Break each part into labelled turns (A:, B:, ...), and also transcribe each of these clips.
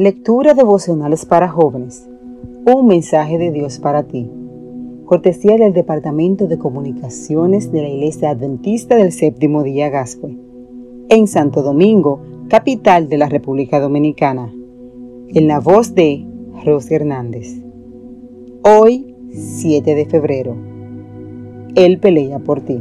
A: Lectura devocionales para jóvenes. Un mensaje de Dios para ti. Cortesía del Departamento de Comunicaciones de la Iglesia Adventista del Séptimo Día Gascue. En Santo Domingo, capital de la República Dominicana. En la voz de Rosy Hernández. Hoy, 7 de febrero. Él pelea por ti.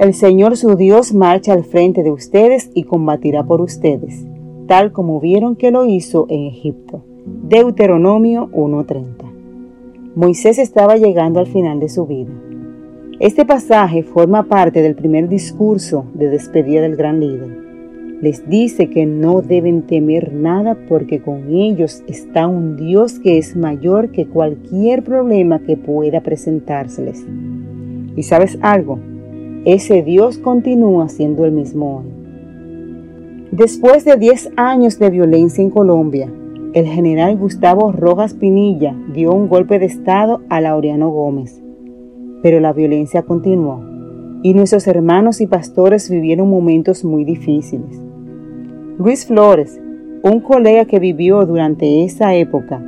A: El Señor su Dios marcha al frente de ustedes y combatirá por ustedes tal como vieron que lo hizo en Egipto. Deuteronomio 1.30. Moisés estaba llegando al final de su vida. Este pasaje forma parte del primer discurso de despedida del gran líder. Les dice que no deben temer nada porque con ellos está un Dios que es mayor que cualquier problema que pueda presentárseles. ¿Y sabes algo? Ese Dios continúa siendo el mismo hoy. Después de 10 años de violencia en Colombia, el general Gustavo Rojas Pinilla dio un golpe de Estado a Laureano Gómez. Pero la violencia continuó y nuestros hermanos y pastores vivieron momentos muy difíciles. Luis Flores, un colega que vivió durante esa época,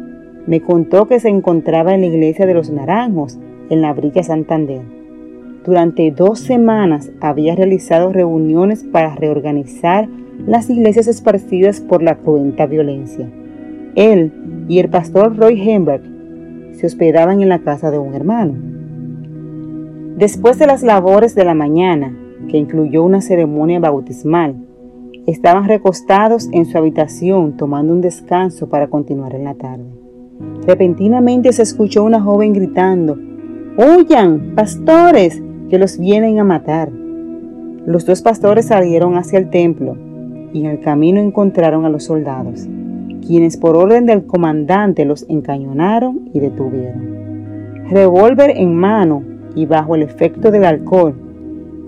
A: me contó que se encontraba en la iglesia de los Naranjos, en la Brilla Santander. Durante dos semanas había realizado reuniones para reorganizar las iglesias esparcidas por la cruenta violencia. Él y el pastor Roy Hemberg se hospedaban en la casa de un hermano. Después de las labores de la mañana, que incluyó una ceremonia bautismal, estaban recostados en su habitación tomando un descanso para continuar en la tarde. Repentinamente se escuchó una joven gritando, ¡Huyan, pastores, que los vienen a matar! Los dos pastores salieron hacia el templo y en el camino encontraron a los soldados, quienes por orden del comandante los encañonaron y detuvieron. Revólver en mano y bajo el efecto del alcohol,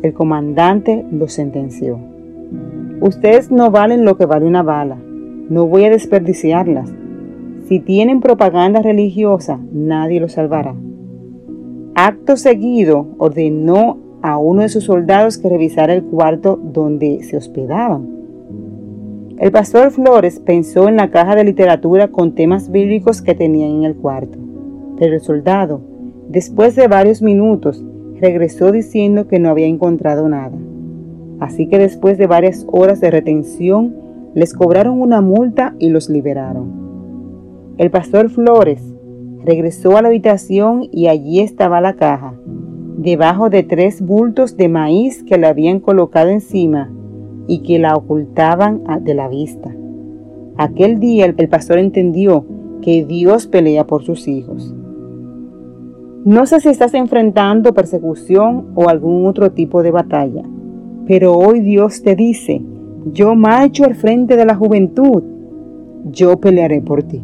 A: el comandante los sentenció. Ustedes no valen lo que vale una bala, no voy a desperdiciarlas. Si tienen propaganda religiosa, nadie los salvará. Acto seguido, ordenó a uno de sus soldados que revisara el cuarto donde se hospedaban el pastor Flores pensó en la caja de literatura con temas bíblicos que tenían en el cuarto, pero el soldado, después de varios minutos, regresó diciendo que no había encontrado nada. Así que después de varias horas de retención, les cobraron una multa y los liberaron. El pastor Flores regresó a la habitación y allí estaba la caja, debajo de tres bultos de maíz que le habían colocado encima y que la ocultaban de la vista. Aquel día el pastor entendió que Dios pelea por sus hijos. No sé si estás enfrentando persecución o algún otro tipo de batalla, pero hoy Dios te dice, yo marcho al frente de la juventud, yo pelearé por ti.